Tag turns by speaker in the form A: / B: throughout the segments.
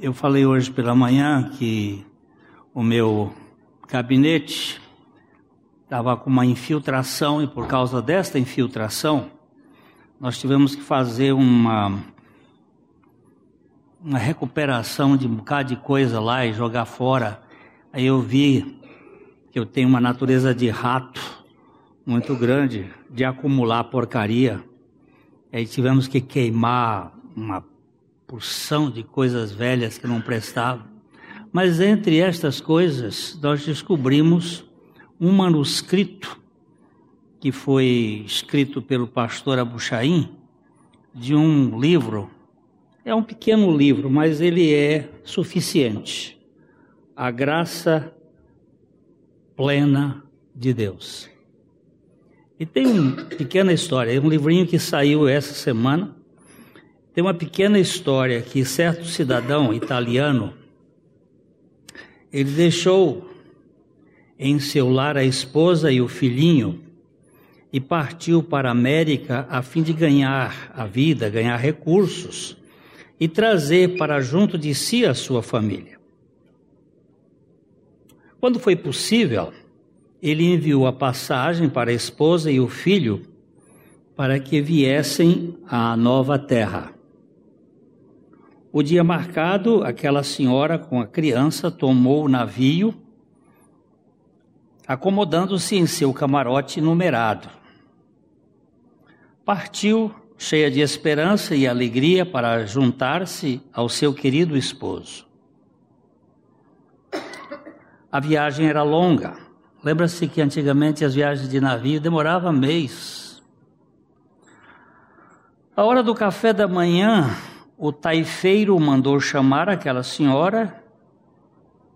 A: eu falei hoje pela manhã que o meu gabinete estava com uma infiltração e por causa desta infiltração nós tivemos que fazer uma uma recuperação de um bocado de coisa lá e jogar fora. Aí eu vi que eu tenho uma natureza de rato muito grande, de acumular porcaria. Aí tivemos que queimar uma porção de coisas velhas que não prestavam. Mas entre estas coisas, nós descobrimos um manuscrito que foi escrito pelo pastor Abuchaim de um livro é um pequeno livro, mas ele é suficiente. A graça plena de Deus. E tem uma pequena história, é um livrinho que saiu essa semana. Tem uma pequena história que certo cidadão italiano ele deixou em seu lar a esposa e o filhinho e partiu para a América a fim de ganhar a vida, ganhar recursos e trazer para junto de si a sua família. Quando foi possível, ele enviou a passagem para a esposa e o filho para que viessem à nova terra. O dia marcado, aquela senhora com a criança tomou o navio, acomodando-se em seu camarote numerado. Partiu cheia de esperança e alegria para juntar-se ao seu querido esposo. A viagem era longa. Lembra-se que antigamente as viagens de navio demoravam mês. A hora do café da manhã, o taifeiro mandou chamar aquela senhora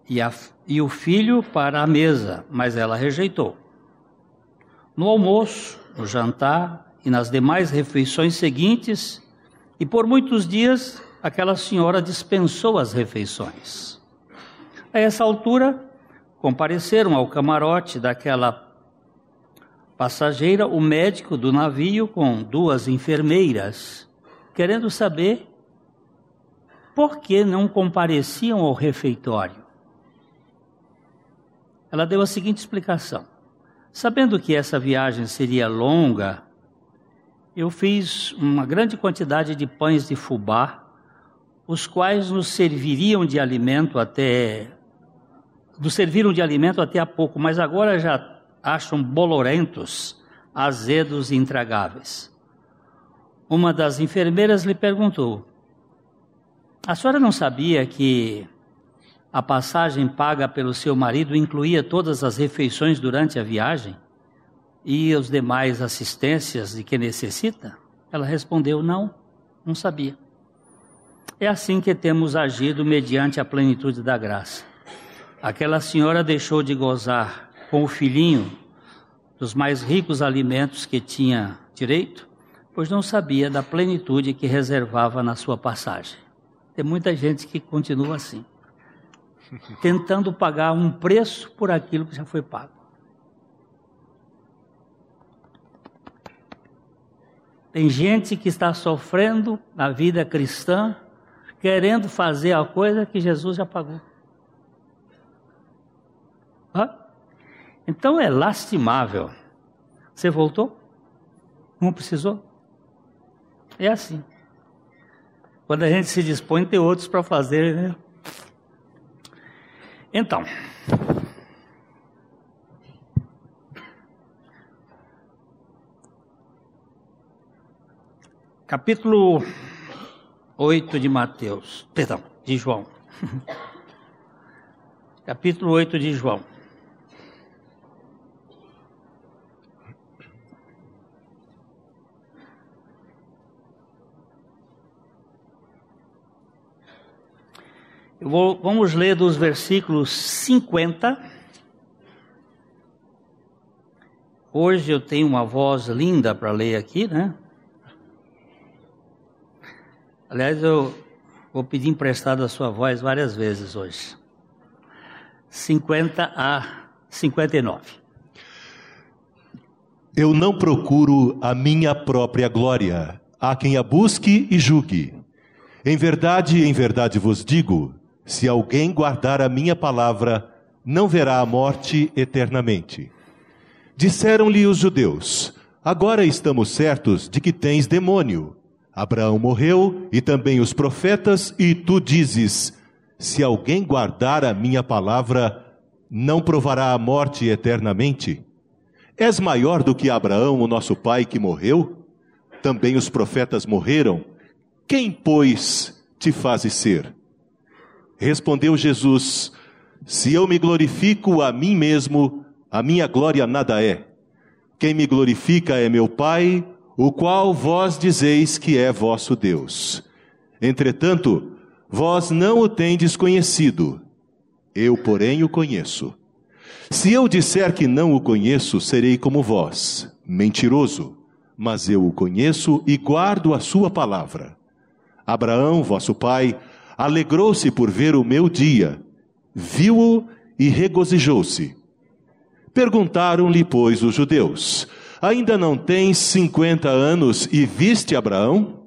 A: e, a, e o filho para a mesa, mas ela rejeitou. No almoço, no jantar, e nas demais refeições seguintes, e por muitos dias aquela senhora dispensou as refeições. A essa altura, compareceram ao camarote daquela passageira o médico do navio com duas enfermeiras, querendo saber por que não compareciam ao refeitório. Ela deu a seguinte explicação: Sabendo que essa viagem seria longa eu fiz uma grande quantidade de pães de fubá, os quais nos serviriam de alimento até nos serviram de alimento até há pouco, mas agora já acham bolorentos, azedos e intragáveis. Uma das enfermeiras lhe perguntou: A senhora não sabia que a passagem paga pelo seu marido incluía todas as refeições durante a viagem? e os demais assistências de que necessita? Ela respondeu: Não, não sabia. É assim que temos agido mediante a plenitude da graça. Aquela senhora deixou de gozar com o filhinho dos mais ricos alimentos que tinha direito, pois não sabia da plenitude que reservava na sua passagem. Tem muita gente que continua assim, tentando pagar um preço por aquilo que já foi pago. Tem gente que está sofrendo na vida cristã, querendo fazer a coisa que Jesus já pagou. Hã? Então é lastimável. Você voltou? Não precisou? É assim. Quando a gente se dispõe, tem outros para fazer, né? Então, capítulo 8 de Mateus, perdão, de João. capítulo 8 de João. Vou, vamos ler dos versículos 50. Hoje eu tenho uma voz linda para ler aqui, né? Aliás, eu vou pedir emprestado a sua voz várias vezes hoje. 50 a 59.
B: Eu não procuro a minha própria glória. Há quem a busque e julgue. Em verdade, em verdade vos digo: se alguém guardar a minha palavra, não verá a morte eternamente. Disseram-lhe os judeus: Agora estamos certos de que tens demônio. Abraão morreu e também os profetas, e tu dizes: Se alguém guardar a minha palavra, não provará a morte eternamente? És maior do que Abraão, o nosso pai, que morreu? Também os profetas morreram. Quem, pois, te fazes ser? Respondeu Jesus: Se eu me glorifico a mim mesmo, a minha glória nada é. Quem me glorifica é meu Pai, o qual vós dizeis que é vosso Deus. Entretanto, vós não o tendes conhecido, eu, porém, o conheço. Se eu disser que não o conheço, serei como vós, mentiroso, mas eu o conheço e guardo a sua palavra. Abraão, vosso pai, alegrou-se por ver o meu dia, viu-o e regozijou-se. Perguntaram-lhe, pois, os judeus: Ainda não tens cinquenta anos e viste Abraão?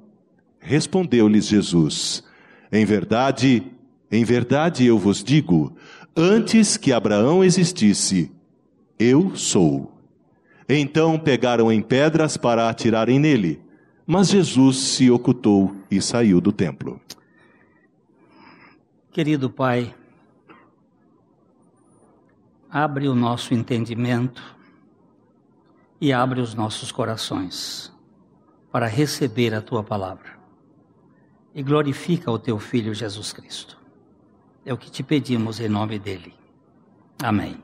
B: Respondeu-lhes Jesus: Em verdade, em verdade eu vos digo, antes que Abraão existisse, eu sou. Então pegaram em pedras para atirarem nele, mas Jesus se ocultou e saiu do templo.
A: Querido Pai, abre o nosso entendimento e abre os nossos corações para receber a tua palavra. E glorifica o teu Filho Jesus Cristo. É o que te pedimos em nome dele. Amém.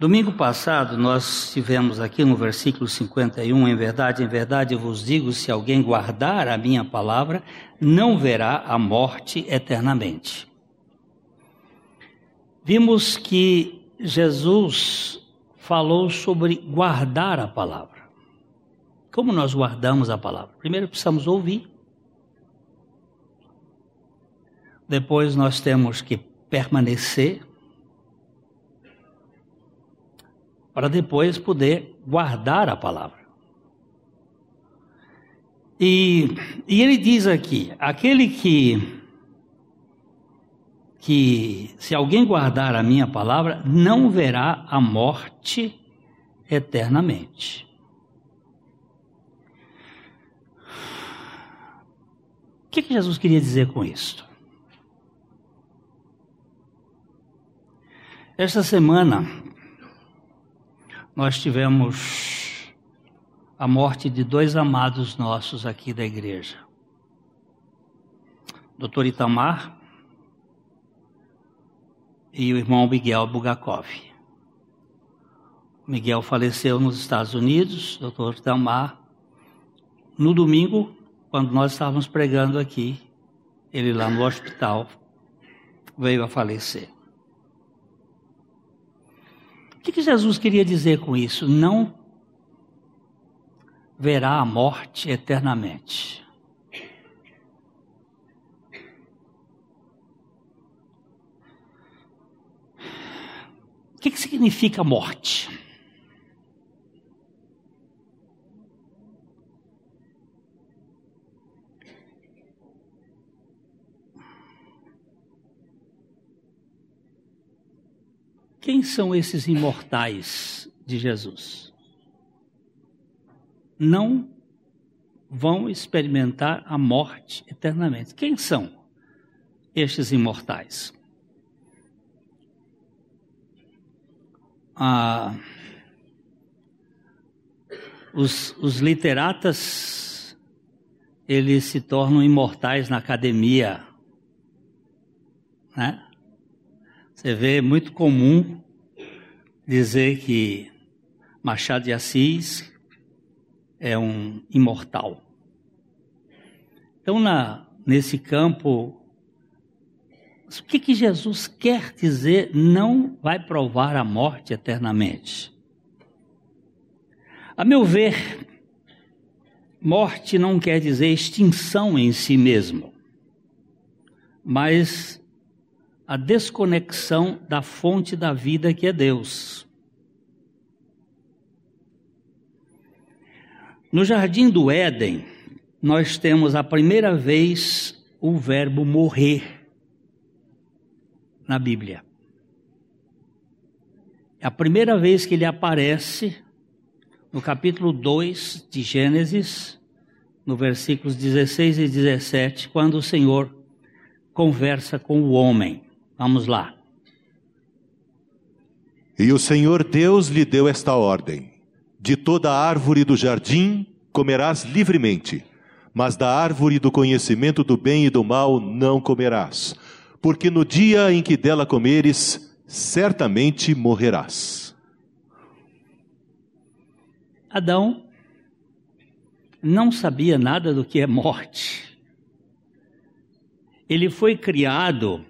A: Domingo passado nós tivemos aqui no versículo 51, em verdade, em verdade vos digo, se alguém guardar a minha palavra, não verá a morte eternamente. Vimos que Jesus falou sobre guardar a palavra. Como nós guardamos a palavra? Primeiro precisamos ouvir. Depois nós temos que permanecer para depois poder guardar a palavra. E, e ele diz aqui: aquele que que se alguém guardar a minha palavra, não verá a morte eternamente. O que, que Jesus queria dizer com isso? Esta semana, nós tivemos a morte de dois amados nossos aqui da igreja. Doutor Itamar e o irmão Miguel Bugakov. Miguel faleceu nos Estados Unidos, doutor Tamar. No domingo, quando nós estávamos pregando aqui, ele lá no hospital veio a falecer. O que Jesus queria dizer com isso? Não verá a morte eternamente. O que, que significa morte? Quem são esses imortais de Jesus? Não vão experimentar a morte eternamente. Quem são estes imortais? ah, os, os literatas eles se tornam imortais na academia, né? Você vê muito comum dizer que Machado de Assis é um imortal. Então, na, nesse campo o que, que Jesus quer dizer não vai provar a morte eternamente? A meu ver, morte não quer dizer extinção em si mesmo, mas a desconexão da fonte da vida que é Deus. No jardim do Éden, nós temos a primeira vez o verbo morrer na Bíblia. É a primeira vez que ele aparece no capítulo 2 de Gênesis, no versículos 16 e 17, quando o Senhor conversa com o homem. Vamos lá.
B: E o Senhor Deus lhe deu esta ordem: De toda árvore do jardim comerás livremente, mas da árvore do conhecimento do bem e do mal não comerás, porque no dia em que dela comeres, certamente morrerás.
A: Adão não sabia nada do que é morte. Ele foi criado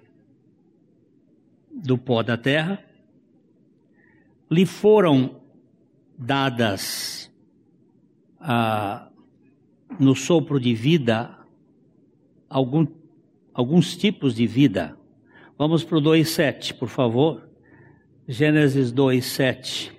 A: do pó da terra, lhe foram dadas ah, no sopro de vida algum, alguns tipos de vida. Vamos para o 2,7, por favor. Gênesis 2,7.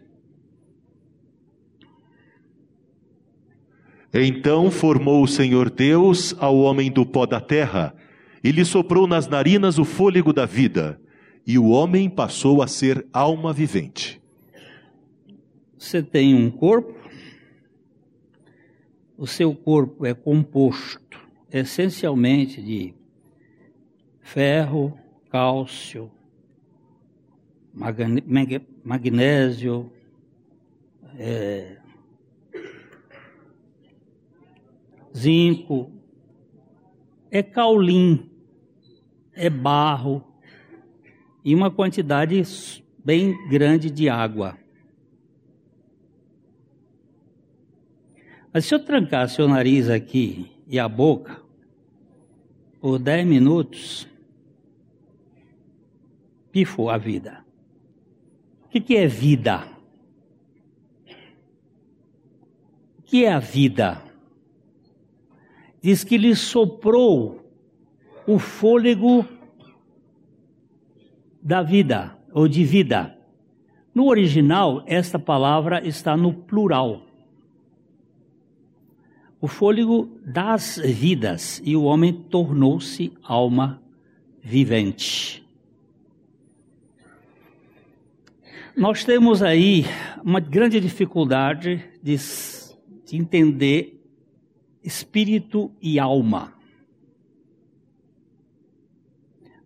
B: Então formou o Senhor Deus ao homem do pó da terra, e lhe soprou nas narinas o fôlego da vida, e o homem passou a ser alma vivente.
A: Você tem um corpo, o seu corpo é composto essencialmente de ferro, cálcio, magnésio, é, zinco, é caulim, é barro e uma quantidade bem grande de água. Mas se eu trancar seu nariz aqui e a boca por 10 minutos, pifo a vida. O que, que é vida? O que é a vida? Diz que lhe soprou o fôlego da vida, ou de vida. No original, esta palavra está no plural o fôlego das vidas, e o homem tornou-se alma vivente. Nós temos aí uma grande dificuldade de, de entender espírito e alma.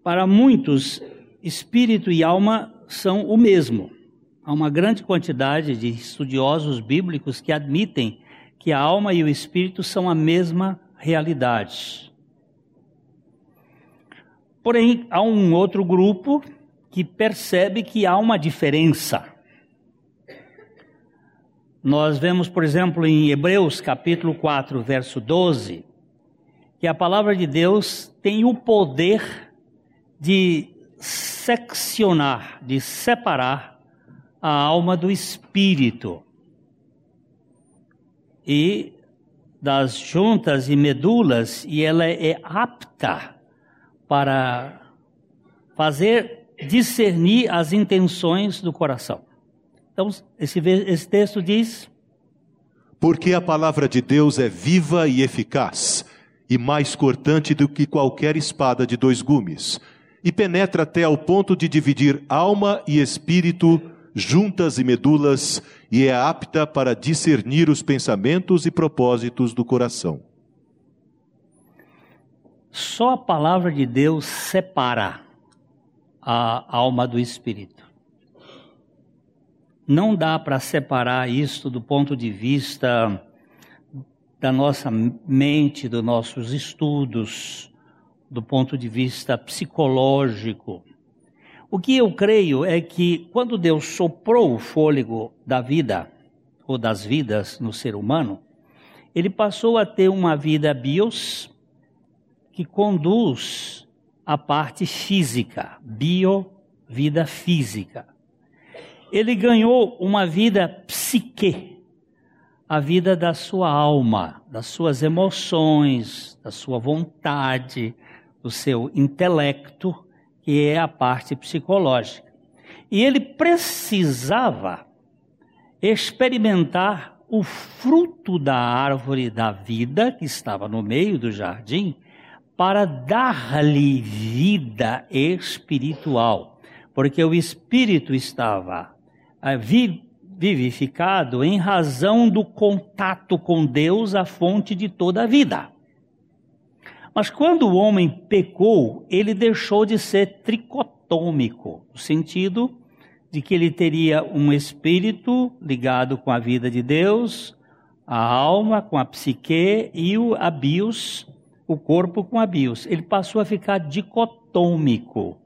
A: Para muitos, espírito e alma são o mesmo. Há uma grande quantidade de estudiosos bíblicos que admitem que a alma e o espírito são a mesma realidade. Porém, há um outro grupo que percebe que há uma diferença. Nós vemos, por exemplo, em Hebreus capítulo 4, verso 12, que a palavra de Deus tem o poder de seccionar, de separar a alma do espírito e das juntas e medulas, e ela é apta para fazer discernir as intenções do coração. Então, esse, esse texto diz:
B: Porque a palavra de Deus é viva e eficaz, e mais cortante do que qualquer espada de dois gumes, e penetra até ao ponto de dividir alma e espírito, juntas e medulas, e é apta para discernir os pensamentos e propósitos do coração.
A: Só a palavra de Deus separa a alma do espírito. Não dá para separar isso do ponto de vista da nossa mente, dos nossos estudos, do ponto de vista psicológico. O que eu creio é que quando Deus soprou o fôlego da vida, ou das vidas no ser humano, ele passou a ter uma vida bios que conduz a parte física, bio, vida física. Ele ganhou uma vida psique, a vida da sua alma, das suas emoções, da sua vontade, do seu intelecto que é a parte psicológica. E ele precisava experimentar o fruto da árvore da vida que estava no meio do jardim para dar-lhe vida espiritual, porque o espírito estava eh, vivificado em razão do contato com Deus, a fonte de toda a vida. Mas quando o homem pecou, ele deixou de ser tricotômico, no sentido de que ele teria um espírito ligado com a vida de Deus, a alma com a psique e o abios, o corpo com a bios. Ele passou a ficar dicotômico.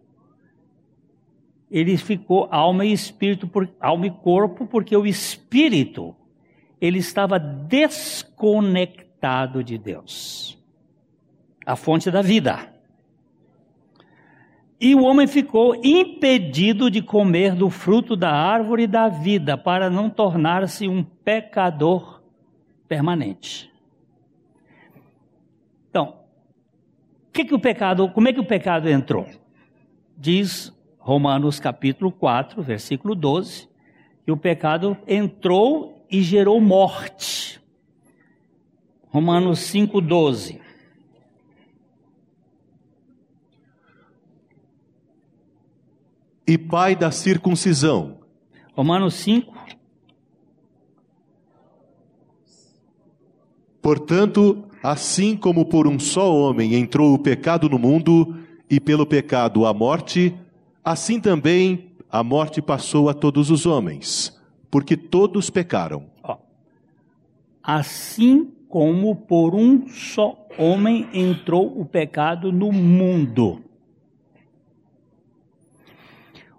A: Ele ficou alma e espírito, por, alma e corpo, porque o espírito ele estava desconectado de Deus, a fonte da vida. E o homem ficou impedido de comer do fruto da árvore da vida, para não tornar-se um pecador permanente. Então, que que o pecado, como é que o pecado entrou? Diz Romanos capítulo 4, versículo 12, que o pecado entrou e gerou morte. Romanos 5, 12.
B: E pai da circuncisão.
A: Romanos 5.
B: Portanto, assim como por um só homem entrou o pecado no mundo, e pelo pecado a morte, assim também a morte passou a todos os homens, porque todos pecaram.
A: Assim como por um só homem entrou o pecado no mundo.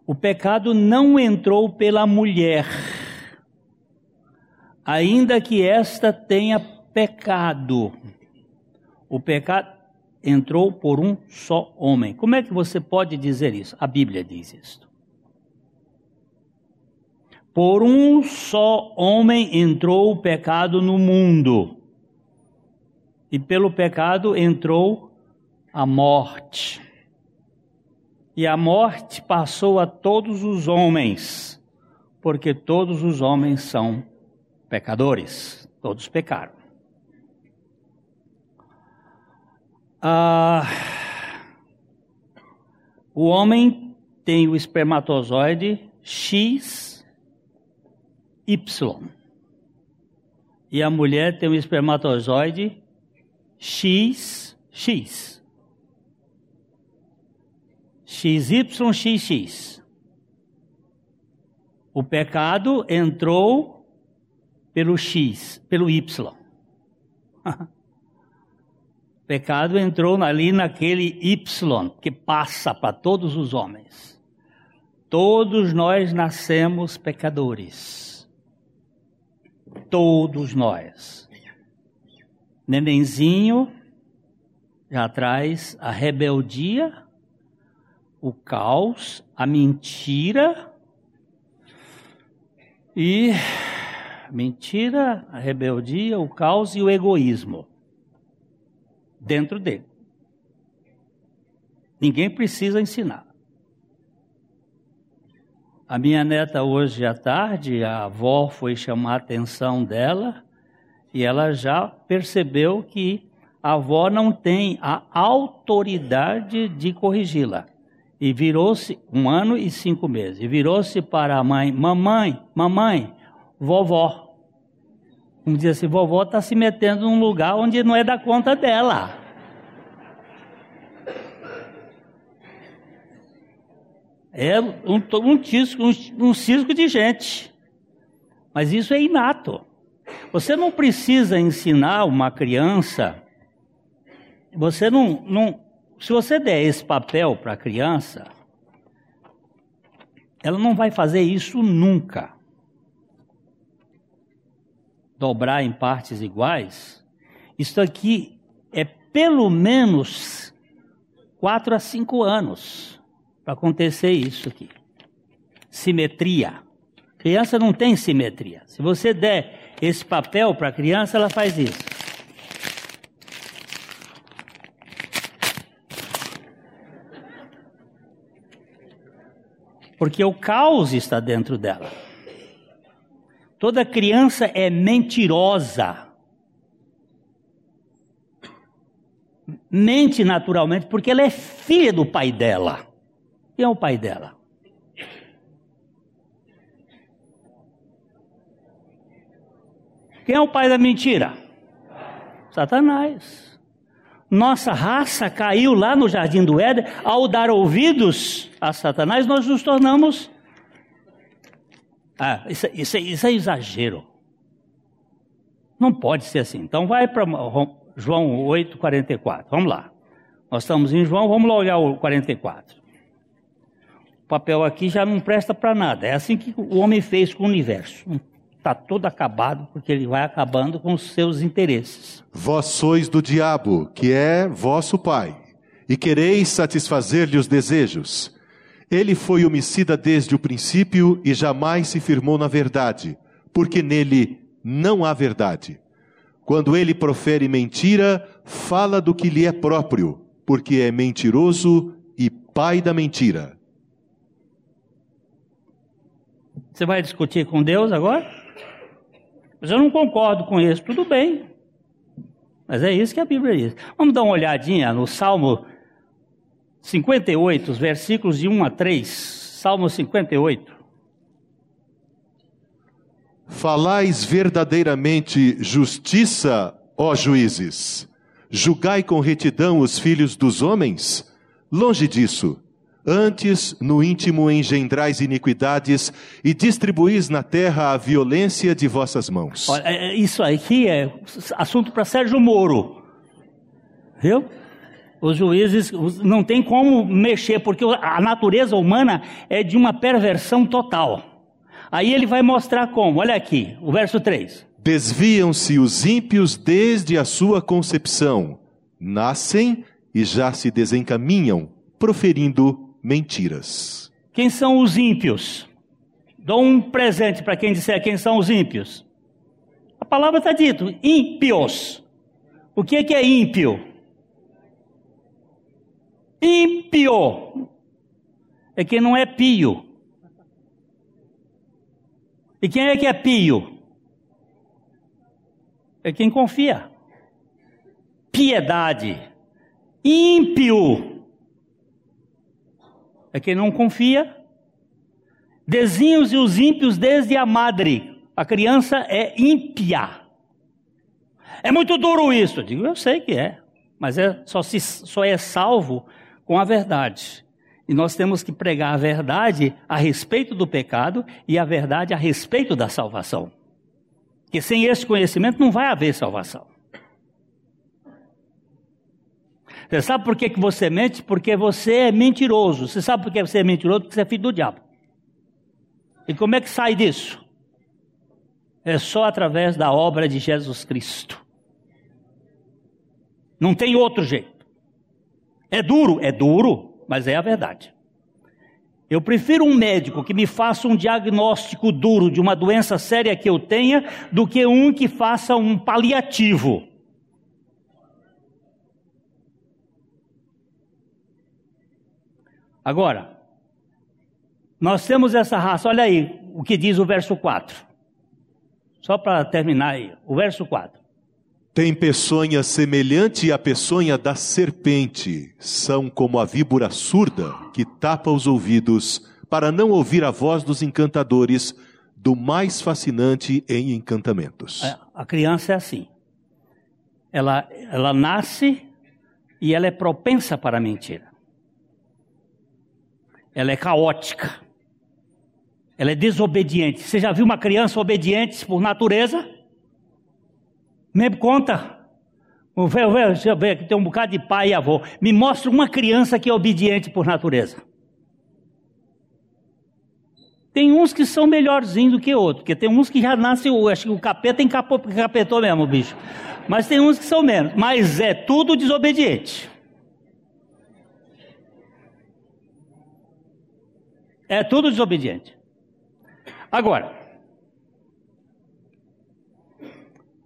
A: O pecado não entrou pela mulher, ainda que esta tenha pecado. O pecado entrou por um só homem. Como é que você pode dizer isso? A Bíblia diz isto. Por um só homem entrou o pecado no mundo, e pelo pecado entrou a morte e a morte passou a todos os homens, porque todos os homens são pecadores, todos pecaram. Ah, o homem tem o espermatozoide X, Y. E a mulher tem o espermatozoide X. XYXX. O pecado entrou pelo X, pelo Y. o pecado entrou ali naquele Y que passa para todos os homens. Todos nós nascemos pecadores. Todos nós. Nenenzinho já traz a rebeldia o caos, a mentira e mentira, a rebeldia, o caos e o egoísmo dentro dele. Ninguém precisa ensinar. A minha neta hoje à tarde, a avó foi chamar a atenção dela e ela já percebeu que a avó não tem a autoridade de corrigi-la. E virou-se, um ano e cinco meses, e virou-se para a mãe: Mamãe, mamãe, vovó. Como diz assim: vovó está se metendo num lugar onde não é da conta dela. É um, um, cisco, um, um cisco de gente. Mas isso é inato. Você não precisa ensinar uma criança, você não, não, se você der esse papel para a criança, ela não vai fazer isso nunca. Dobrar em partes iguais. Isso aqui é pelo menos quatro a cinco anos para acontecer isso aqui. Simetria. Criança não tem simetria. Se você der esse papel para a criança, ela faz isso. Porque o caos está dentro dela. Toda criança é mentirosa. Mente naturalmente porque ela é filha do pai dela. Quem é o pai dela? Quem é o pai da mentira? Satanás. Nossa raça caiu lá no jardim do Éden, ao dar ouvidos a Satanás, nós nos tornamos. Ah, isso, isso, isso é exagero. Não pode ser assim. Então vai para João 8, 44. Vamos lá. Nós estamos em João, vamos lá olhar o 44. O papel aqui já não presta para nada. É assim que o homem fez com o universo está todo acabado, porque ele vai acabando com os seus interesses.
B: Vós sois do diabo, que é vosso pai, e quereis satisfazer-lhe os desejos. Ele foi homicida desde o princípio e jamais se firmou na verdade, porque nele não há verdade. Quando ele profere mentira, fala do que lhe é próprio, porque é mentiroso e pai da mentira.
A: Você vai discutir com Deus agora? Mas eu não concordo com isso, tudo bem. Mas é isso que a Bíblia diz. Vamos dar uma olhadinha no Salmo 58, os versículos de 1 a 3. Salmo 58.
B: Falais verdadeiramente justiça, ó juízes. Julgai com retidão os filhos dos homens? Longe disso. Antes, no íntimo engendrais iniquidades e distribuís na terra a violência de vossas mãos.
A: Olha, é, é, isso aqui é assunto para Sérgio Moro. Viu? Os juízes não tem como mexer, porque a natureza humana é de uma perversão total. Aí ele vai mostrar como. Olha aqui, o verso 3.
B: Desviam-se os ímpios desde a sua concepção, nascem e já se desencaminham, proferindo mentiras.
A: Quem são os ímpios? Dou um presente para quem disser quem são os ímpios. A palavra está dito, ímpios. O que é, que é ímpio? Ímpio é quem não é pio. E quem é que é pio? É quem confia. Piedade. Ímpio é quem não confia. Dezinhos e os ímpios desde a madre. A criança é ímpia. É muito duro isso. Eu digo, eu sei que é. Mas é, só, se, só é salvo com a verdade. E nós temos que pregar a verdade a respeito do pecado e a verdade a respeito da salvação. Porque sem esse conhecimento não vai haver salvação. Você sabe por que, que você mente? Porque você é mentiroso. Você sabe por que você é mentiroso? Porque você é filho do diabo. E como é que sai disso? É só através da obra de Jesus Cristo. Não tem outro jeito. É duro? É duro, mas é a verdade. Eu prefiro um médico que me faça um diagnóstico duro de uma doença séria que eu tenha do que um que faça um paliativo. Agora, nós temos essa raça, olha aí o que diz o verso 4. Só para terminar aí, o verso 4.
B: Tem peçonha semelhante à peçonha da serpente, são como a víbora surda que tapa os ouvidos para não ouvir a voz dos encantadores, do mais fascinante em encantamentos.
A: A, a criança é assim. Ela, ela nasce e ela é propensa para a mentira ela é caótica, ela é desobediente. Você já viu uma criança obediente por natureza? Me conta. Deixa eu ver, aqui tem um bocado de pai e avô. Me mostra uma criança que é obediente por natureza. Tem uns que são melhorzinhos do que outros, porque tem uns que já nascem, acho que o capeta encapetou mesmo o bicho. Mas tem uns que são menos. Mas é tudo desobediente. É tudo desobediente. Agora,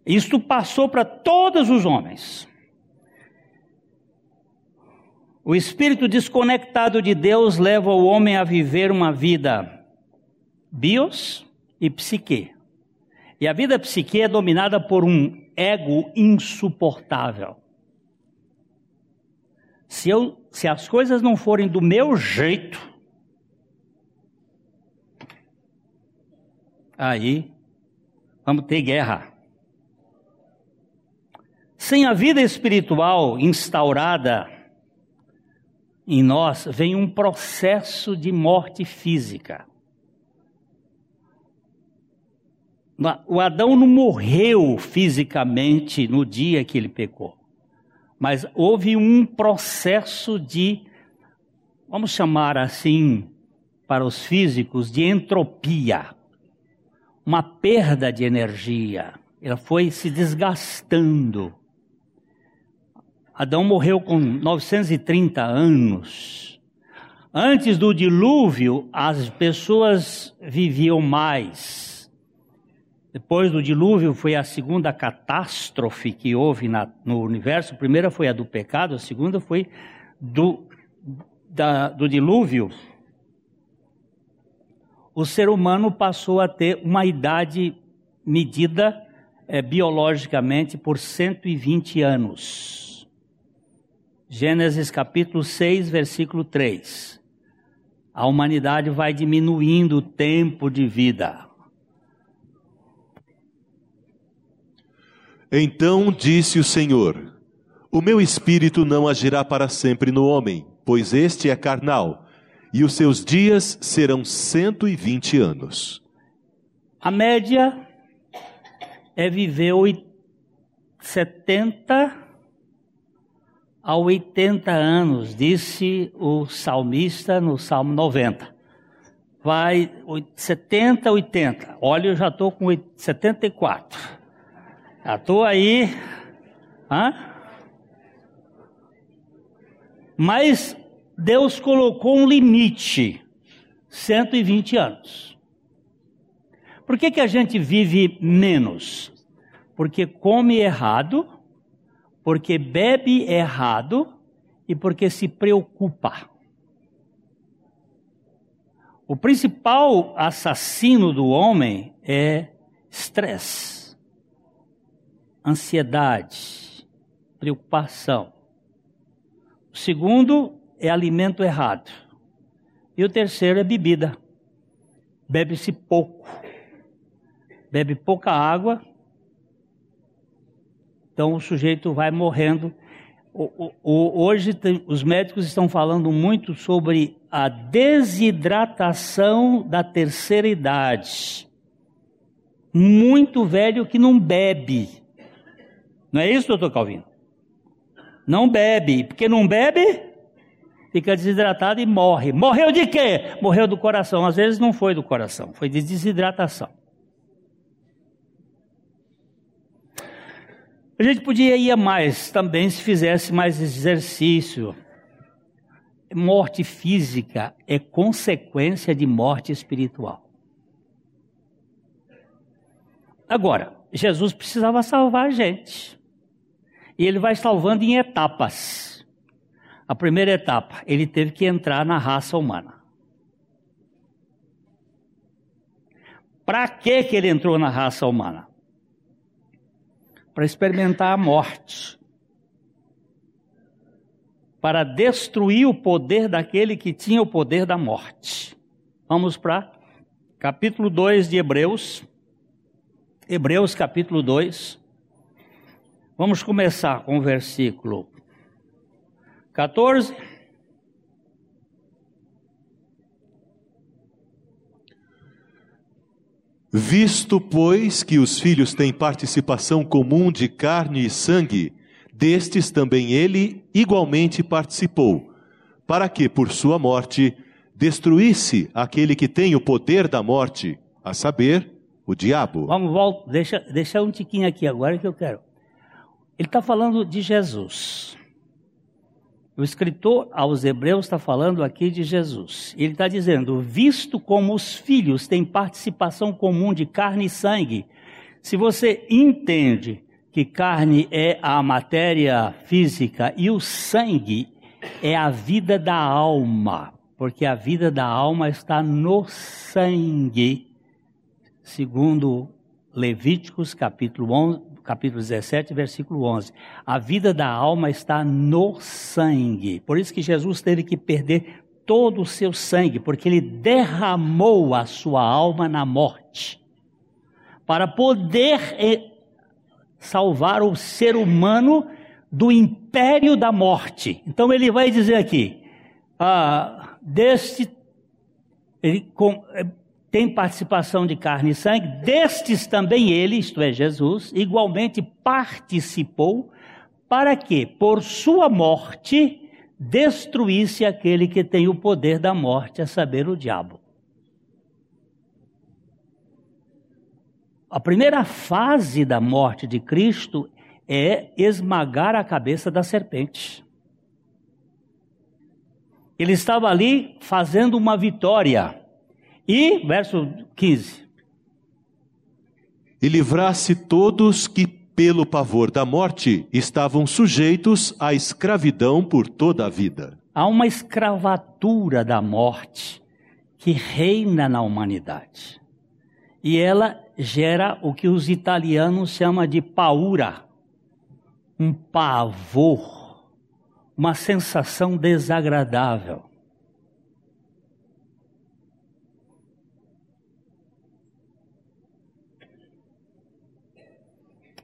A: isto passou para todos os homens. O espírito desconectado de Deus leva o homem a viver uma vida bios e psique. E a vida psique é dominada por um ego insuportável. Se, eu, se as coisas não forem do meu jeito, aí vamos ter guerra. Sem a vida espiritual instaurada em nós, vem um processo de morte física. O Adão não morreu fisicamente no dia que ele pecou, mas houve um processo de, vamos chamar assim, para os físicos, de entropia, uma perda de energia. Ela foi se desgastando. Adão morreu com 930 anos. Antes do dilúvio, as pessoas viviam mais. Depois do dilúvio, foi a segunda catástrofe que houve na, no universo. A primeira foi a do pecado, a segunda foi do, da, do dilúvio. O ser humano passou a ter uma idade medida é, biologicamente por 120 anos. Gênesis capítulo 6, versículo 3. A humanidade vai diminuindo o tempo de vida.
B: Então disse o Senhor: O meu espírito não agirá para sempre no homem, pois este é carnal, e os seus dias serão cento e vinte anos.
A: A média é viver 70 a 80 anos, disse o salmista no Salmo 90. Vai 70, 80. Olha, eu já estou com 74. Já estou aí. Hã? Mas Deus colocou um limite: 120 anos. Por que, que a gente vive menos? Porque come errado porque bebe errado e porque se preocupa. O principal assassino do homem é estresse, ansiedade, preocupação. O segundo é alimento errado. E o terceiro é bebida. Bebe-se pouco. Bebe pouca água então o sujeito vai morrendo. O, o, hoje tem, os médicos estão falando muito sobre a desidratação da terceira idade. Muito velho que não bebe. Não é isso, doutor Calvino? Não bebe, porque não bebe, fica desidratado e morre. Morreu de quê? Morreu do coração. Às vezes não foi do coração, foi de desidratação. A gente podia ir mais também se fizesse mais exercício. Morte física é consequência de morte espiritual. Agora, Jesus precisava salvar a gente. E ele vai salvando em etapas. A primeira etapa, ele teve que entrar na raça humana. Para que que ele entrou na raça humana? para experimentar a morte, para destruir o poder daquele que tinha o poder da morte. Vamos para capítulo 2 de Hebreus. Hebreus capítulo 2. Vamos começar com o versículo 14.
B: Visto, pois, que os filhos têm participação comum de carne e sangue, destes também ele igualmente participou, para que, por sua morte, destruísse aquele que tem o poder da morte, a saber, o diabo.
A: Vamos, volta, deixa, deixa um tiquinho aqui agora que eu quero. Ele está falando de Jesus. O escritor aos Hebreus está falando aqui de Jesus. Ele está dizendo: visto como os filhos têm participação comum de carne e sangue, se você entende que carne é a matéria física e o sangue é a vida da alma, porque a vida da alma está no sangue, segundo Levíticos capítulo, 11, capítulo 17, versículo 11. A vida da alma está no sangue. Por isso que Jesus teve que perder todo o seu sangue, porque ele derramou a sua alma na morte. Para poder eh, salvar o ser humano do império da morte. Então ele vai dizer aqui: ah, deste ele com, eh, tem participação de carne e sangue, destes também ele, isto é, Jesus, igualmente participou, para que, por sua morte, destruísse aquele que tem o poder da morte, a saber, o diabo. A primeira fase da morte de Cristo é esmagar a cabeça da serpente. Ele estava ali fazendo uma vitória. E, verso 15:
B: E livrasse todos que, pelo pavor da morte, estavam sujeitos à escravidão por toda a vida.
A: Há uma escravatura da morte que reina na humanidade. E ela gera o que os italianos chamam de paura, um pavor, uma sensação desagradável.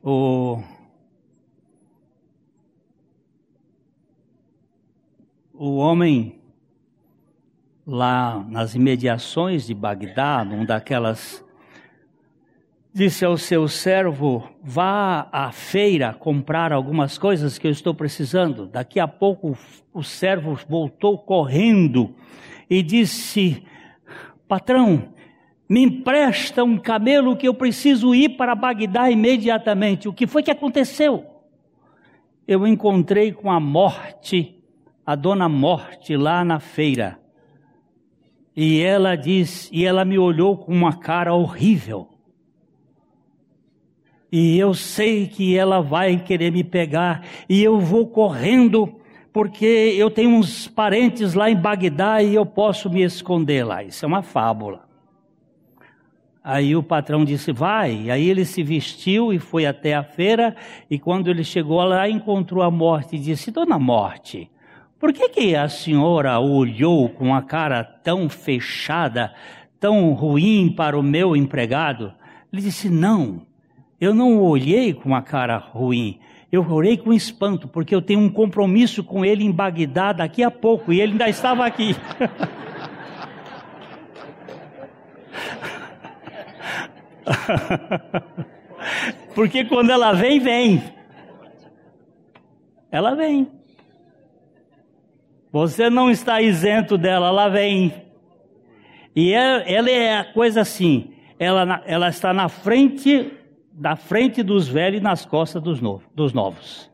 A: O, o homem lá nas imediações de Bagdá, num daquelas, disse ao seu servo: vá à feira comprar algumas coisas que eu estou precisando. Daqui a pouco o servo voltou correndo e disse: patrão, me empresta um camelo que eu preciso ir para Bagdá imediatamente. O que foi que aconteceu? Eu encontrei com a morte, a dona morte lá na feira. E ela disse, e ela me olhou com uma cara horrível. E eu sei que ela vai querer me pegar, e eu vou correndo, porque eu tenho uns parentes lá em Bagdá e eu posso me esconder lá. Isso é uma fábula. Aí o patrão disse: Vai. Aí ele se vestiu e foi até a feira. E quando ele chegou lá, encontrou a morte e disse: Dona Morte, por que, que a senhora olhou com a cara tão fechada, tão ruim para o meu empregado? Ele disse: Não, eu não olhei com a cara ruim. Eu orei com espanto, porque eu tenho um compromisso com ele em Bagdá daqui a pouco e ele ainda estava aqui. Porque quando ela vem, vem. Ela vem. Você não está isento dela, ela vem. E é, ela é a coisa assim, ela, ela está na frente, da frente dos velhos e nas costas dos, novos, dos novos.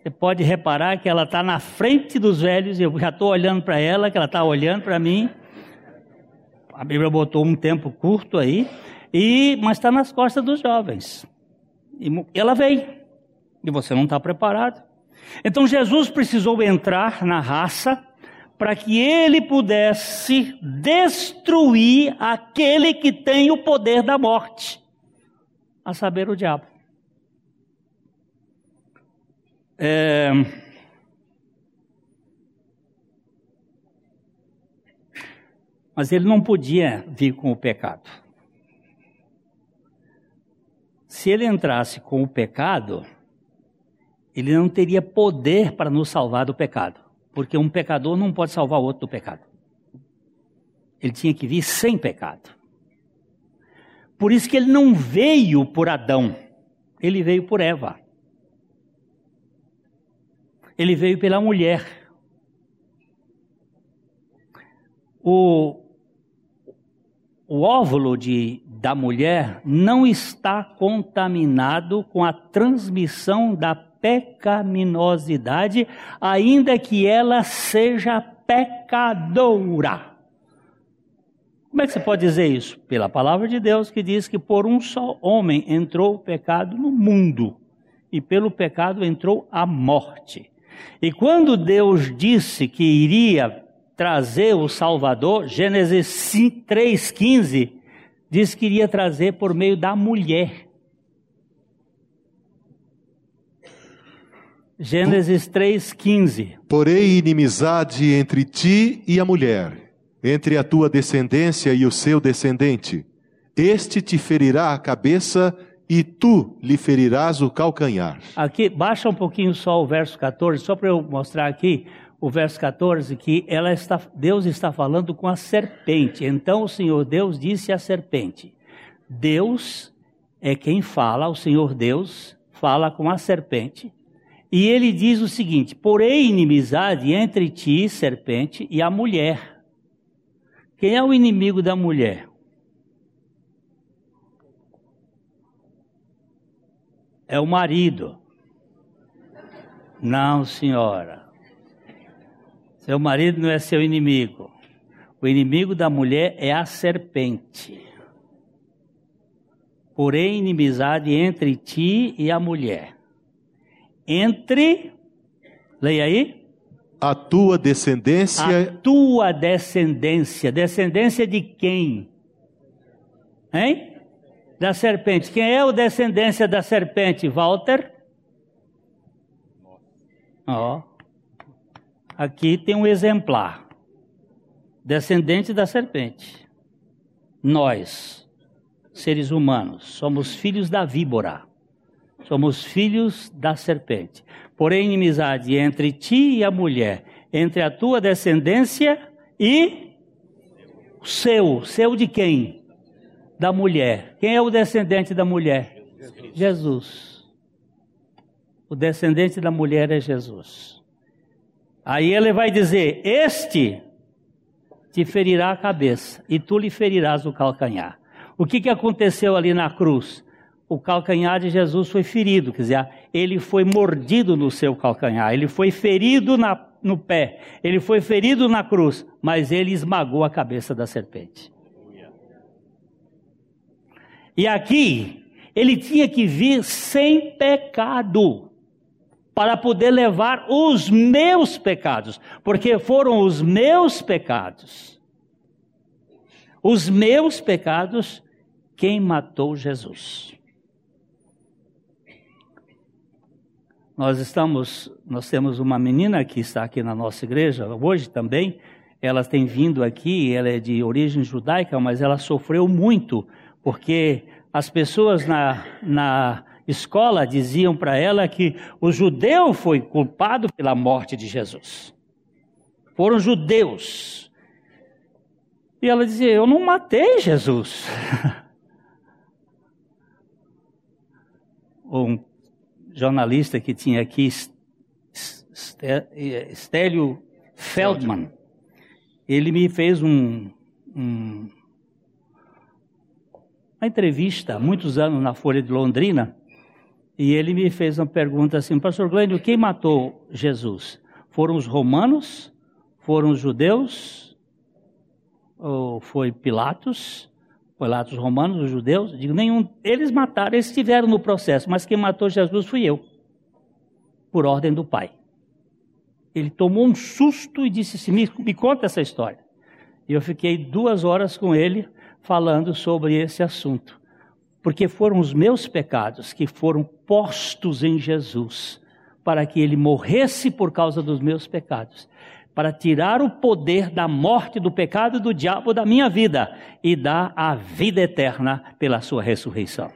A: Você pode reparar que ela está na frente dos velhos, eu já estou olhando para ela, que ela está olhando para mim. A Bíblia botou um tempo curto aí, e, mas está nas costas dos jovens. E ela veio. E você não está preparado. Então Jesus precisou entrar na raça para que ele pudesse destruir aquele que tem o poder da morte, a saber, o diabo. É... Mas ele não podia vir com o pecado. Se ele entrasse com o pecado, ele não teria poder para nos salvar do pecado, porque um pecador não pode salvar o outro do pecado. Ele tinha que vir sem pecado. Por isso que ele não veio por Adão, ele veio por Eva. Ele veio pela mulher. O, o óvulo de, da mulher não está contaminado com a transmissão da pecaminosidade, ainda que ela seja pecadora. Como é que você pode dizer isso? Pela palavra de Deus que diz que por um só homem entrou o pecado no mundo, e pelo pecado entrou a morte. E quando Deus disse que iria trazer o Salvador, Gênesis 3,15, diz que iria trazer por meio da mulher. Gênesis 3,15.
B: Porém, inimizade entre ti e a mulher, entre a tua descendência e o seu descendente. Este te ferirá a cabeça e tu lhe ferirás o calcanhar.
A: Aqui, baixa um pouquinho só o verso 14, só para eu mostrar aqui o verso 14, que ela está, Deus está falando com a serpente. Então o Senhor Deus disse à serpente: Deus é quem fala, o Senhor Deus fala com a serpente. E ele diz o seguinte: porém inimizade entre ti, serpente, e a mulher. Quem é o inimigo da mulher? É o marido. Não, senhora. Seu marido não é seu inimigo. O inimigo da mulher é a serpente. Porém, inimizade entre ti e a mulher. Entre, leia aí.
B: A tua descendência.
A: A tua descendência. Descendência de quem? Hein? Da serpente. Quem é o descendência da serpente, Walter? Ó. Aqui tem um exemplar. Descendente da serpente. Nós, seres humanos, somos filhos da víbora. Somos filhos da serpente. Porém, inimizade entre ti e a mulher, entre a tua descendência e o seu. Seu de quem? Da mulher. Quem é o descendente da mulher? Jesus. Jesus. O descendente da mulher é Jesus. Aí ele vai dizer: Este te ferirá a cabeça e tu lhe ferirás o calcanhar. O que, que aconteceu ali na cruz? O calcanhar de Jesus foi ferido, quer dizer, ele foi mordido no seu calcanhar, ele foi ferido na, no pé, ele foi ferido na cruz, mas ele esmagou a cabeça da serpente. E aqui, ele tinha que vir sem pecado para poder levar os meus pecados, porque foram os meus pecados. Os meus pecados quem matou Jesus. Nós estamos, nós temos uma menina que está aqui na nossa igreja hoje também. Ela tem vindo aqui, ela é de origem judaica, mas ela sofreu muito, porque as pessoas na, na escola diziam para ela que o judeu foi culpado pela morte de Jesus. Foram judeus. E ela dizia: Eu não matei Jesus. um jornalista que tinha aqui, Stélio Feldman, ele me fez um, um, uma entrevista há muitos anos na Folha de Londrina, e ele me fez uma pergunta assim, Pastor Glênio, quem matou Jesus? Foram os romanos? Foram os judeus? Ou foi Pilatos? Pilatos romanos, os judeus? Eu digo, nenhum. Eles mataram, eles estiveram no processo, mas quem matou Jesus fui eu. Por ordem do Pai. Ele tomou um susto e disse assim, me, me conta essa história. E eu fiquei duas horas com ele falando sobre esse assunto porque foram os meus pecados que foram postos em Jesus, para que ele morresse por causa dos meus pecados, para tirar o poder da morte, do pecado do diabo da minha vida e dar a vida eterna pela sua ressurreição.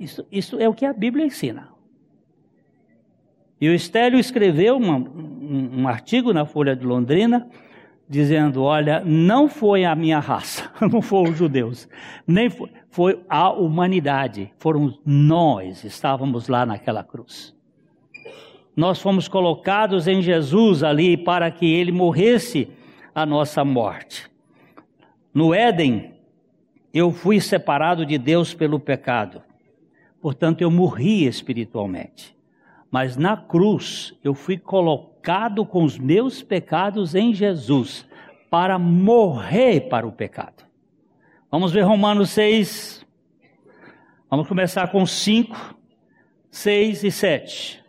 A: Isso, isso é o que a Bíblia ensina. E o Estélio escreveu uma, um, um artigo na Folha de Londrina dizendo: Olha, não foi a minha raça, não foram os judeus, nem foi, foi a humanidade, foram nós, estávamos lá naquela cruz. Nós fomos colocados em Jesus ali para que ele morresse a nossa morte. No Éden, eu fui separado de Deus pelo pecado, portanto, eu morri espiritualmente. Mas na cruz, eu fui colocado com os meus pecados em Jesus, para morrer para o pecado. Vamos ver Romanos 6. Vamos começar com 5, 6 e 7.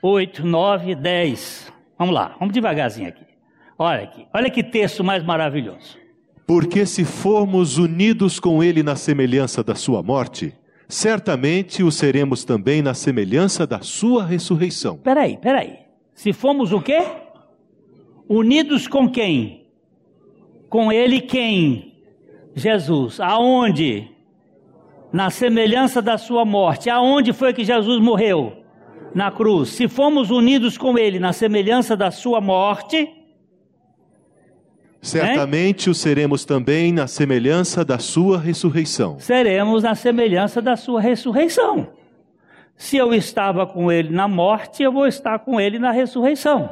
A: 8, 9, 10. Vamos lá, vamos devagarzinho aqui. Olha aqui, olha que texto mais maravilhoso.
B: Porque se formos unidos com ele na semelhança da sua morte, certamente o seremos também na semelhança da sua ressurreição.
A: Peraí, peraí. Se formos o quê? Unidos com quem? Com ele quem? Jesus. Aonde? Na semelhança da sua morte. Aonde foi que Jesus morreu? Na cruz. Se formos unidos com ele na semelhança da sua morte,
B: Certamente o seremos também na semelhança da sua ressurreição.
A: seremos na semelhança da sua ressurreição. Se eu estava com ele na morte, eu vou estar com ele na ressurreição.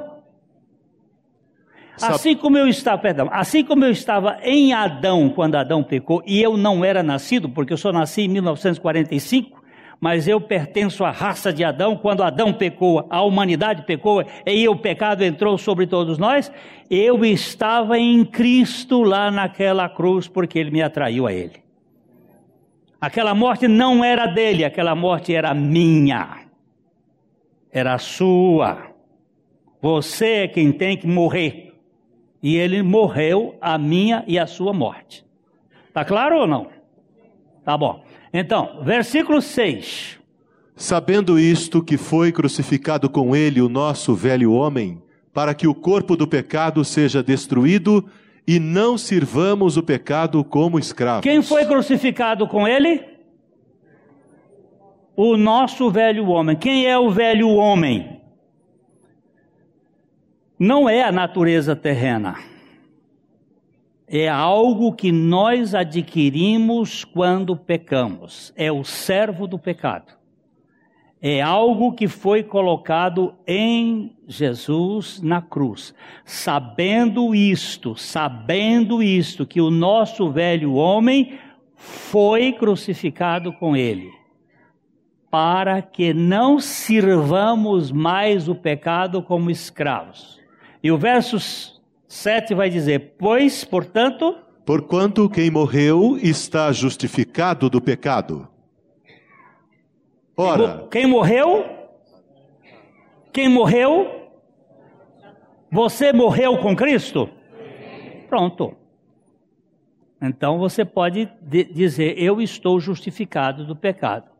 A: Assim como eu estava, perdão, assim como eu estava em Adão quando Adão pecou e eu não era nascido, porque eu só nasci em 1945, mas eu pertenço à raça de Adão. Quando Adão pecou, a humanidade pecou e o pecado entrou sobre todos nós. Eu estava em Cristo lá naquela cruz porque ele me atraiu a ele. Aquela morte não era dele, aquela morte era minha. Era sua. Você é quem tem que morrer. E ele morreu a minha e a sua morte. Tá claro ou não? Tá bom. Então, versículo 6.
B: Sabendo isto, que foi crucificado com ele o nosso velho homem, para que o corpo do pecado seja destruído e não sirvamos o pecado como escravos.
A: Quem foi crucificado com ele? O nosso velho homem. Quem é o velho homem? Não é a natureza terrena. É algo que nós adquirimos quando pecamos. É o servo do pecado. É algo que foi colocado em Jesus na cruz. Sabendo isto, sabendo isto, que o nosso velho homem foi crucificado com ele, para que não sirvamos mais o pecado como escravos. E o verso 7 vai dizer: Pois, portanto,
B: Porquanto quem morreu está justificado do pecado. Ora,
A: quem morreu? Quem morreu? Você morreu com Cristo? Pronto. Então você pode di- dizer: Eu estou justificado do pecado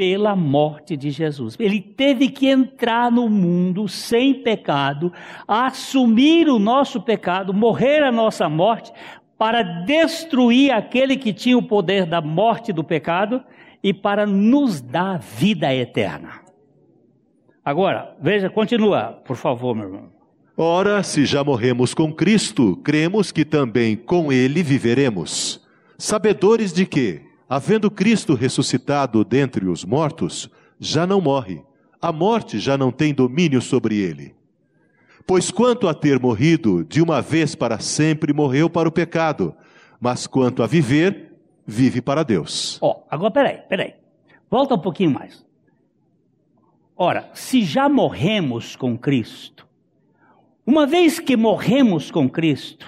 A: pela morte de Jesus. Ele teve que entrar no mundo sem pecado, assumir o nosso pecado, morrer a nossa morte, para destruir aquele que tinha o poder da morte do pecado e para nos dar vida eterna. Agora, veja, continua, por favor, meu irmão.
B: ora, se já morremos com Cristo, cremos que também com ele viveremos. Sabedores de que, havendo Cristo ressuscitado dentre os mortos, já não morre. A morte já não tem domínio sobre ele. Pois quanto a ter morrido, de uma vez para sempre morreu para o pecado, mas quanto a viver, vive para Deus.
A: Ó, agora peraí, peraí. Volta um pouquinho mais. Ora, se já morremos com Cristo, uma vez que morremos com Cristo,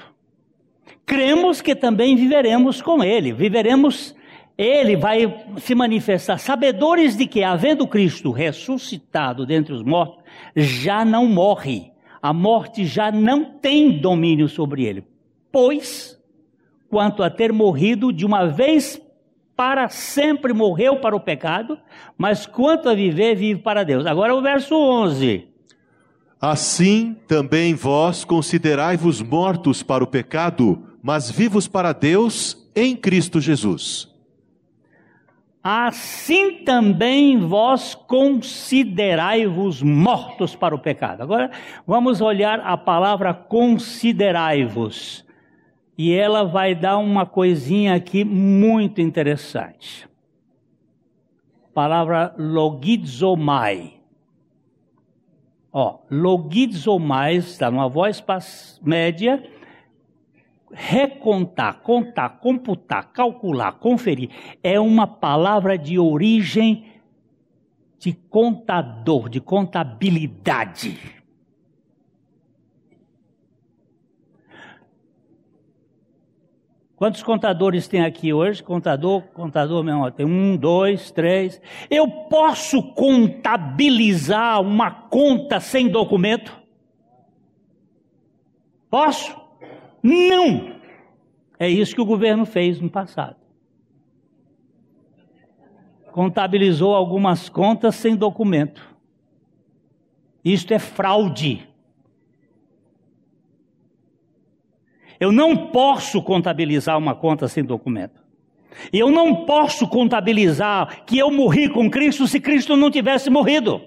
A: cremos que também viveremos com Ele, viveremos, Ele vai se manifestar, sabedores de que, havendo Cristo ressuscitado dentre os mortos, já não morre, a morte já não tem domínio sobre Ele, pois quanto a ter morrido de uma vez para sempre morreu para o pecado, mas quanto a viver, vive para Deus. Agora o verso 11.
B: Assim também vós considerai-vos mortos para o pecado, mas vivos para Deus em Cristo Jesus.
A: Assim também vós considerai-vos mortos para o pecado. Agora vamos olhar a palavra considerai-vos. E ela vai dar uma coisinha aqui muito interessante. Palavra logizomai. Ó, logizomai está numa voz média. Recontar, contar, computar, calcular, conferir. É uma palavra de origem de contador, de contabilidade. Quantos contadores tem aqui hoje? Contador, contador mesmo. Tem um, dois, três. Eu posso contabilizar uma conta sem documento? Posso? Não! É isso que o governo fez no passado. Contabilizou algumas contas sem documento. Isto é fraude. Eu não posso contabilizar uma conta sem documento. Eu não posso contabilizar que eu morri com Cristo se Cristo não tivesse morrido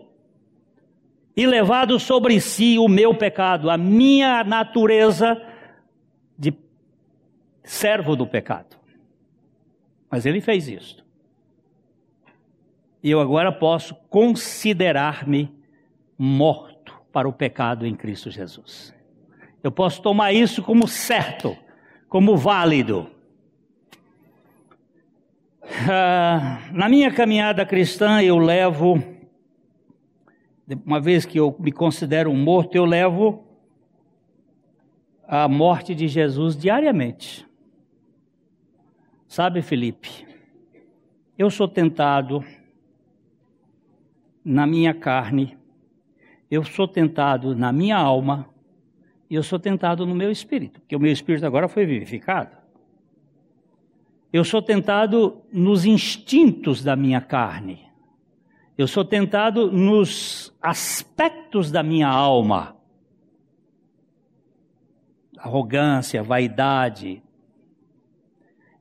A: e levado sobre si o meu pecado, a minha natureza servo do pecado. Mas ele fez isso. E eu agora posso considerar-me morto para o pecado em Cristo Jesus. Eu posso tomar isso como certo, como válido. Ah, na minha caminhada cristã, eu levo, uma vez que eu me considero morto, eu levo a morte de Jesus diariamente. Sabe, Felipe, eu sou tentado na minha carne, eu sou tentado na minha alma, e eu sou tentado no meu espírito, porque o meu espírito agora foi vivificado. Eu sou tentado nos instintos da minha carne. Eu sou tentado nos aspectos da minha alma. Arrogância, vaidade.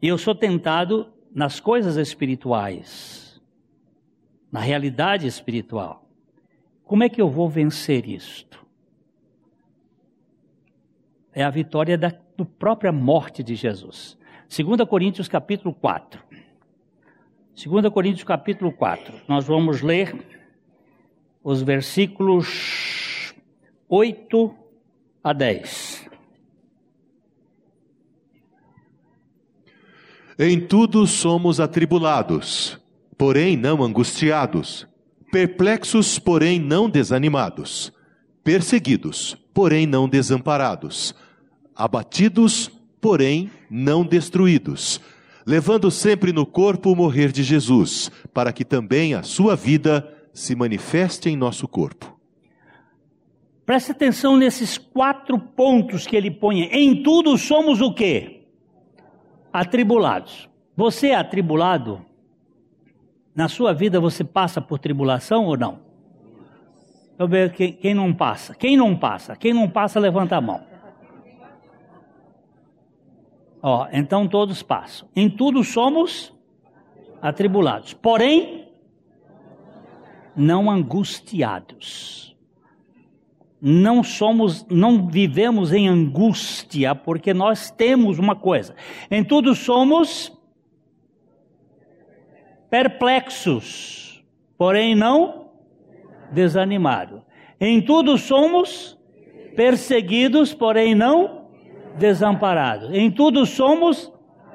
A: E eu sou tentado nas coisas espirituais, na realidade espiritual. Como é que eu vou vencer isto? É a vitória da própria morte de Jesus. 2 Coríntios capítulo 4. 2 Coríntios capítulo 4. Nós vamos ler os versículos 8 a 10.
B: Em tudo somos atribulados, porém não angustiados, perplexos, porém não desanimados, perseguidos, porém não desamparados, abatidos, porém não destruídos, levando sempre no corpo o morrer de Jesus, para que também a sua vida se manifeste em nosso corpo.
A: Preste atenção nesses quatro pontos que ele põe. Em tudo somos o quê? Atribulados. Você é atribulado? Na sua vida você passa por tribulação ou não? Eu vejo quem, quem não passa. Quem não passa? Quem não passa, levanta a mão. Ó, então todos passam. Em tudo somos atribulados, porém não angustiados. Não somos, não vivemos em angústia, porque nós temos uma coisa. Em tudo somos perplexos, porém não desanimados. Em tudo somos perseguidos, porém não desamparados. Em tudo somos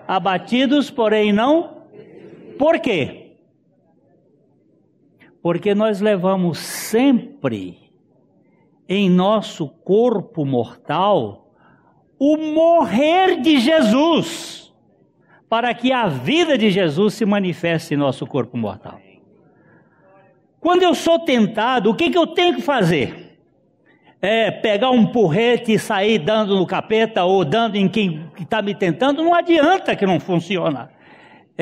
A: abatidos, porém não. Por quê? Porque nós levamos sempre em nosso corpo mortal o morrer de Jesus, para que a vida de Jesus se manifeste em nosso corpo mortal. Quando eu sou tentado, o que, que eu tenho que fazer? é, pegar um porrete e sair dando no capeta ou dando em quem está me tentando, não adianta que não funciona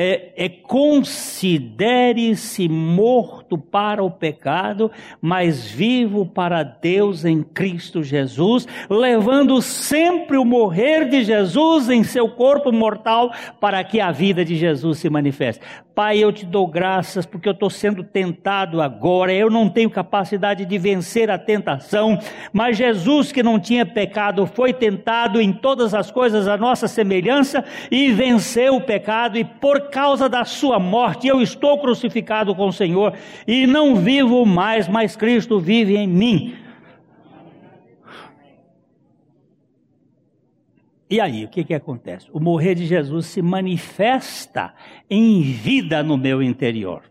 A: é, é considere-se morto para o pecado, mas vivo para Deus em Cristo Jesus, levando sempre o morrer de Jesus em seu corpo mortal, para que a vida de Jesus se manifeste. Pai, eu te dou graças porque eu estou sendo tentado agora, eu não tenho capacidade de vencer a tentação, mas Jesus, que não tinha pecado, foi tentado em todas as coisas a nossa semelhança e venceu o pecado, e por causa da sua morte, eu estou crucificado com o Senhor e não vivo mais, mas Cristo vive em mim. E aí, o que, que acontece? O morrer de Jesus se manifesta em vida no meu interior.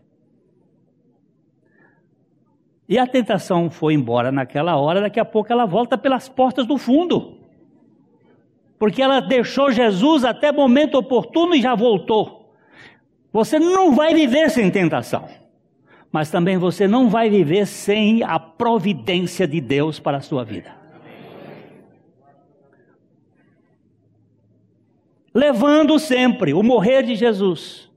A: E a tentação foi embora naquela hora, daqui a pouco ela volta pelas portas do fundo porque ela deixou Jesus até momento oportuno e já voltou. Você não vai viver sem tentação, mas também você não vai viver sem a providência de Deus para a sua vida. Levando sempre o morrer de Jesus.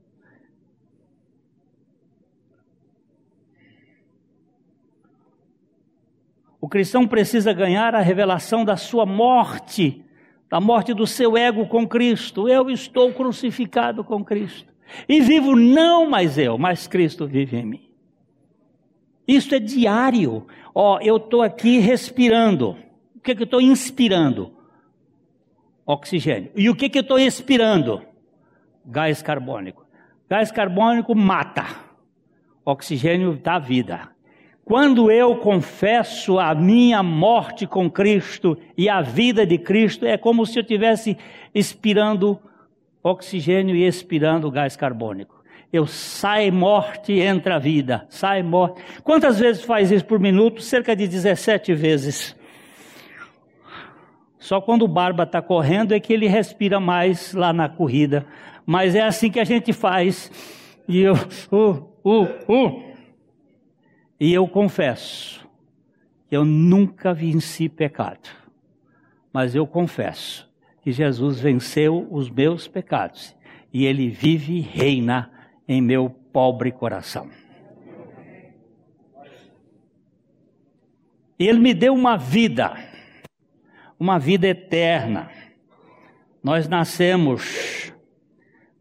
A: O cristão precisa ganhar a revelação da sua morte, da morte do seu ego com Cristo. Eu estou crucificado com Cristo. E vivo não mais eu, mas Cristo vive em mim. Isso é diário. Ó, eu estou aqui respirando. O que, que eu estou inspirando? Oxigênio. E o que, que eu estou expirando? Gás carbônico. Gás carbônico mata. Oxigênio dá vida. Quando eu confesso a minha morte com Cristo e a vida de Cristo, é como se eu estivesse expirando oxigênio e expirando gás carbônico. Eu saio morte, entra vida, sai morte. Quantas vezes faz isso por minuto? Cerca de 17 vezes. Só quando o barba está correndo é que ele respira mais lá na corrida. Mas é assim que a gente faz. E eu, uh, uh, uh. E eu confesso, eu nunca venci pecado. Mas eu confesso que Jesus venceu os meus pecados e ele vive e reina em meu pobre coração. Ele me deu uma vida, uma vida eterna. Nós nascemos,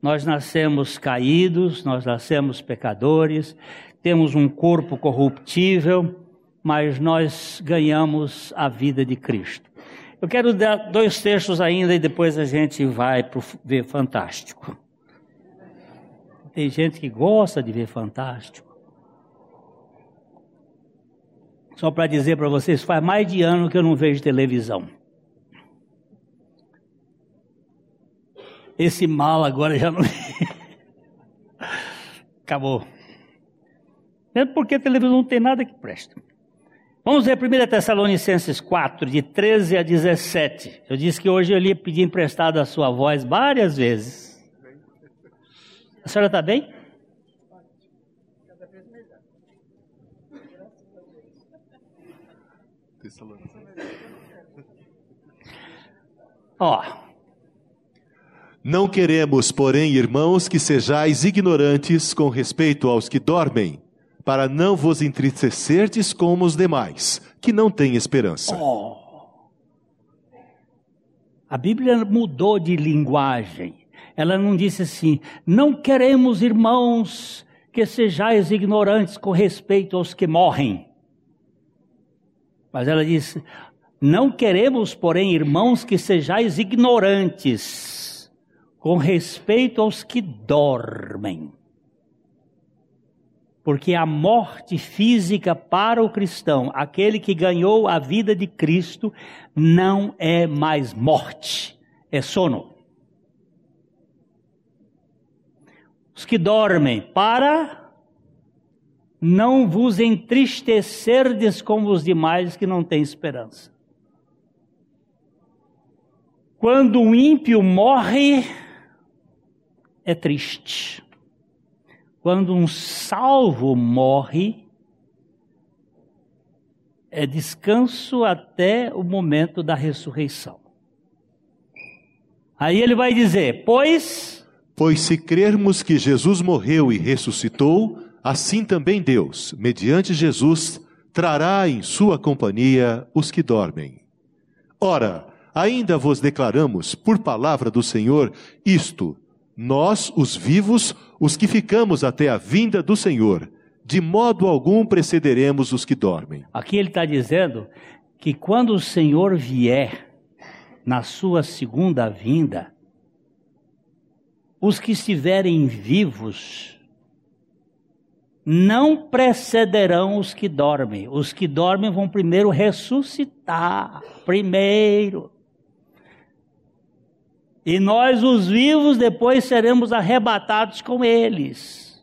A: nós nascemos caídos, nós nascemos pecadores, temos um corpo corruptível, mas nós ganhamos a vida de Cristo. Eu quero dar dois textos ainda e depois a gente vai para ver Fantástico. Tem gente que gosta de ver Fantástico. Só para dizer para vocês, faz mais de ano que eu não vejo televisão. Esse mal agora já não. Acabou. Mesmo porque a televisão não tem nada que presta. Vamos ver 1 Tessalonicenses 4, de 13 a 17. Eu disse que hoje eu ia pedir emprestado a sua voz várias vezes. A senhora está bem? Ó.
B: Não queremos, porém, irmãos, que sejais ignorantes com respeito aos que dormem para não vos entristecerdes como os demais, que não têm esperança. Oh.
A: A Bíblia mudou de linguagem. Ela não disse assim: não queremos, irmãos, que sejais ignorantes com respeito aos que morrem. Mas ela disse: não queremos, porém, irmãos, que sejais ignorantes com respeito aos que dormem porque a morte física para o cristão, aquele que ganhou a vida de Cristo, não é mais morte, é sono. Os que dormem, para não vos entristecerdes como os demais que não têm esperança. Quando um ímpio morre, é triste. Quando um salvo morre, é descanso até o momento da ressurreição. Aí ele vai dizer: Pois.
B: Pois se crermos que Jesus morreu e ressuscitou, assim também Deus, mediante Jesus, trará em sua companhia os que dormem. Ora, ainda vos declaramos, por palavra do Senhor, isto: nós, os vivos, os que ficamos até a vinda do Senhor, de modo algum precederemos os que dormem.
A: Aqui ele está dizendo que quando o Senhor vier na sua segunda vinda, os que estiverem vivos não precederão os que dormem. Os que dormem vão primeiro ressuscitar. Primeiro. E nós, os vivos, depois seremos arrebatados com eles.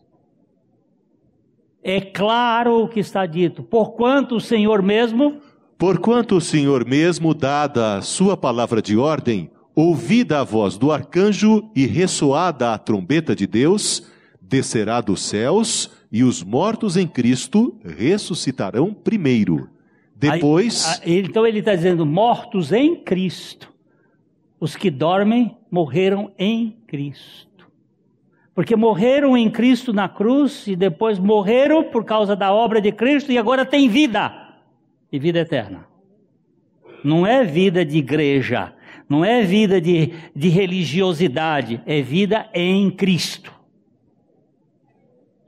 A: É claro o que está dito. Porquanto o Senhor mesmo.
B: Porquanto o Senhor mesmo, dada a sua palavra de ordem, ouvida a voz do arcanjo e ressoada a trombeta de Deus, descerá dos céus e os mortos em Cristo ressuscitarão primeiro. Depois.
A: Aí, então ele está dizendo: mortos em Cristo Os que dormem morreram em Cristo. Porque morreram em Cristo na cruz e depois morreram por causa da obra de Cristo e agora tem vida e vida eterna. Não é vida de igreja, não é vida de, de religiosidade, é vida em Cristo.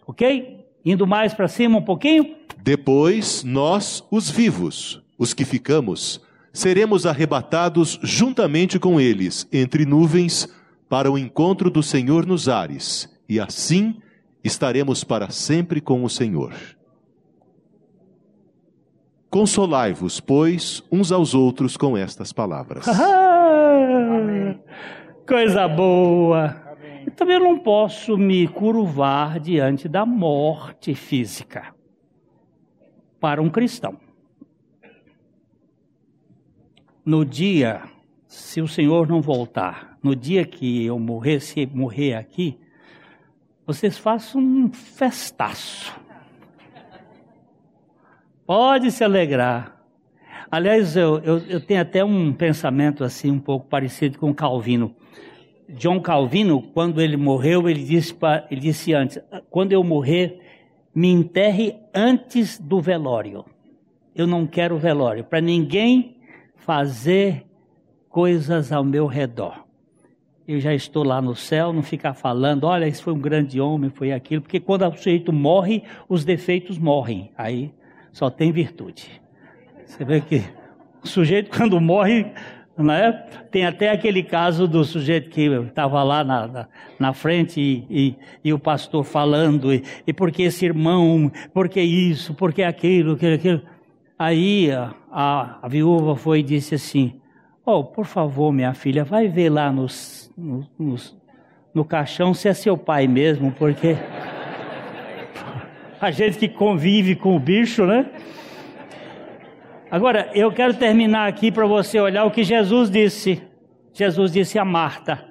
A: Ok? Indo mais para cima um pouquinho.
B: Depois, nós, os vivos, os que ficamos, seremos arrebatados juntamente com eles entre nuvens para o encontro do Senhor nos ares, e assim estaremos para sempre com o Senhor. Consolai-vos, pois, uns aos outros com estas palavras.
A: Coisa boa. Eu também não posso me curvar diante da morte física para um cristão. No dia, se o Senhor não voltar, no dia que eu morrer, se morrer aqui, vocês façam um festaço Pode se alegrar. Aliás, eu, eu, eu, tenho até um pensamento assim, um pouco parecido com Calvino. John Calvino, quando ele morreu, ele disse, pra, ele disse antes: quando eu morrer, me enterre antes do velório. Eu não quero velório, para ninguém fazer coisas ao meu redor. Eu já estou lá no céu, não ficar falando, olha, esse foi um grande homem, foi aquilo, porque quando o sujeito morre, os defeitos morrem. Aí só tem virtude. Você vê que o sujeito, quando morre, né, tem até aquele caso do sujeito que estava lá na, na, na frente e, e, e, o pastor falando, e, e porque esse irmão, porque isso, porque aquilo, aquilo, aquilo. Aí a, a, a viúva foi e disse assim: Oh, por favor, minha filha, vai ver lá nos, nos, nos, no caixão se é seu pai mesmo, porque a gente que convive com o bicho, né? Agora, eu quero terminar aqui para você olhar o que Jesus disse. Jesus disse a Marta,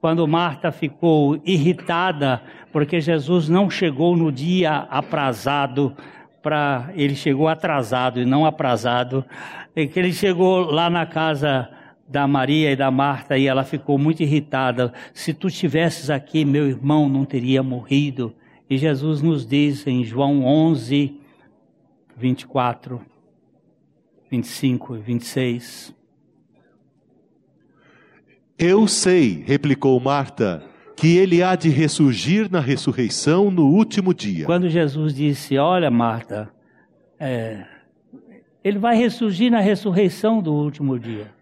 A: quando Marta ficou irritada, porque Jesus não chegou no dia aprazado, para ele chegou atrasado e não aprazado, e que ele chegou lá na casa da Maria e da Marta e ela ficou muito irritada. Se tu estivesses aqui, meu irmão não teria morrido. E Jesus nos diz em João 11, 24, 25 e 26.
B: Eu sei, replicou Marta, que ele há de ressurgir na ressurreição no último dia.
A: Quando Jesus disse: Olha, Marta, é, ele vai ressurgir na ressurreição do último dia.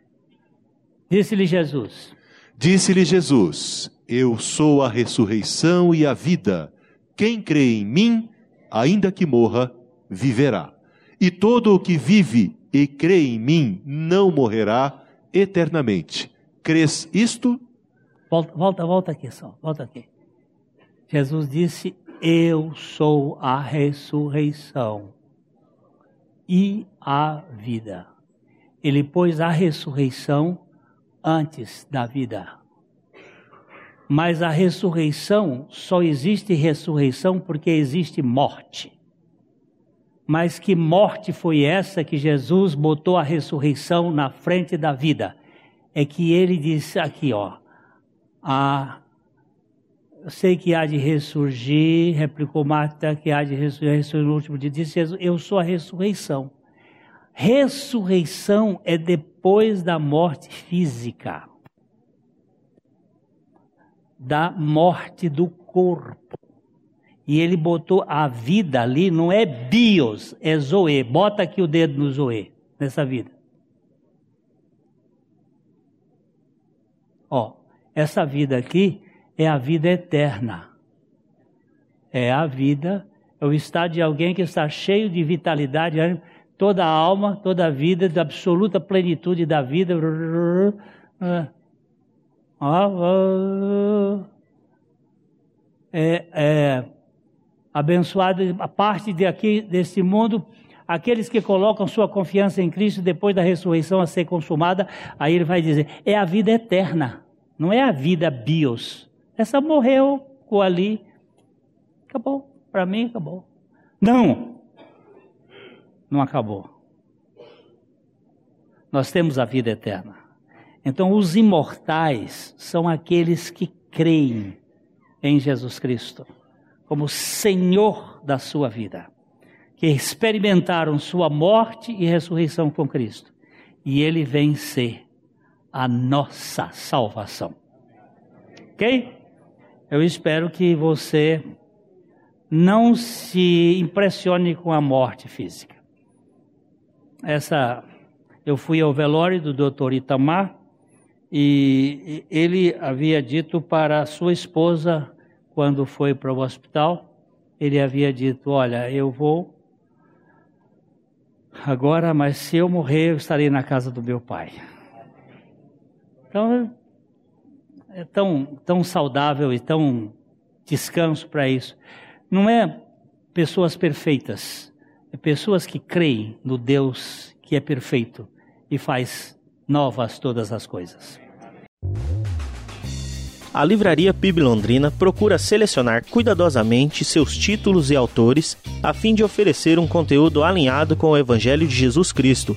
A: Disse-lhe Jesus:
B: Disse-lhe Jesus: Eu sou a ressurreição e a vida. Quem crê em mim, ainda que morra, viverá. E todo o que vive e crê em mim não morrerá eternamente. Crês isto?
A: Volta, volta, volta aqui só, volta aqui. Jesus disse: Eu sou a ressurreição e a vida. Ele pôs a ressurreição antes da vida. Mas a ressurreição só existe ressurreição porque existe morte. Mas que morte foi essa que Jesus botou a ressurreição na frente da vida? É que ele disse aqui, ó, a eu sei que há de ressurgir, replicou Marta, que há de ressurgir no último dia. Disse Jesus, eu sou a ressurreição. Ressurreição é depois da morte física da morte do corpo. E ele botou a vida ali, não é bios, é zoe. Bota aqui o dedo no zoe, nessa vida. Ó, essa vida aqui é a vida eterna. É a vida, é o estado de alguém que está cheio de vitalidade, toda a alma, toda a vida, da absoluta plenitude da vida. É, é, abençoado a parte de aqui desse mundo aqueles que colocam sua confiança em Cristo depois da ressurreição a ser consumada, aí ele vai dizer, é a vida eterna, não é a vida bios. Essa morreu, ficou ali, acabou, para mim acabou. Não, não acabou. Nós temos a vida eterna. Então, os imortais são aqueles que creem em Jesus Cristo como Senhor da sua vida, que experimentaram sua morte e ressurreição com Cristo. E ele vem ser a nossa salvação. Ok? Eu espero que você não se impressione com a morte física. Essa, eu fui ao velório do Dr. Itamar e ele havia dito para sua esposa quando foi para o hospital, ele havia dito: Olha, eu vou agora, mas se eu morrer, eu estarei na casa do meu pai. Então, é tão, tão saudável e tão descanso para isso. Não é pessoas perfeitas, é pessoas que creem no Deus que é perfeito e faz novas todas as coisas.
C: A Livraria PIB Londrina procura selecionar cuidadosamente seus títulos e autores a fim de oferecer um conteúdo alinhado com o Evangelho de Jesus Cristo.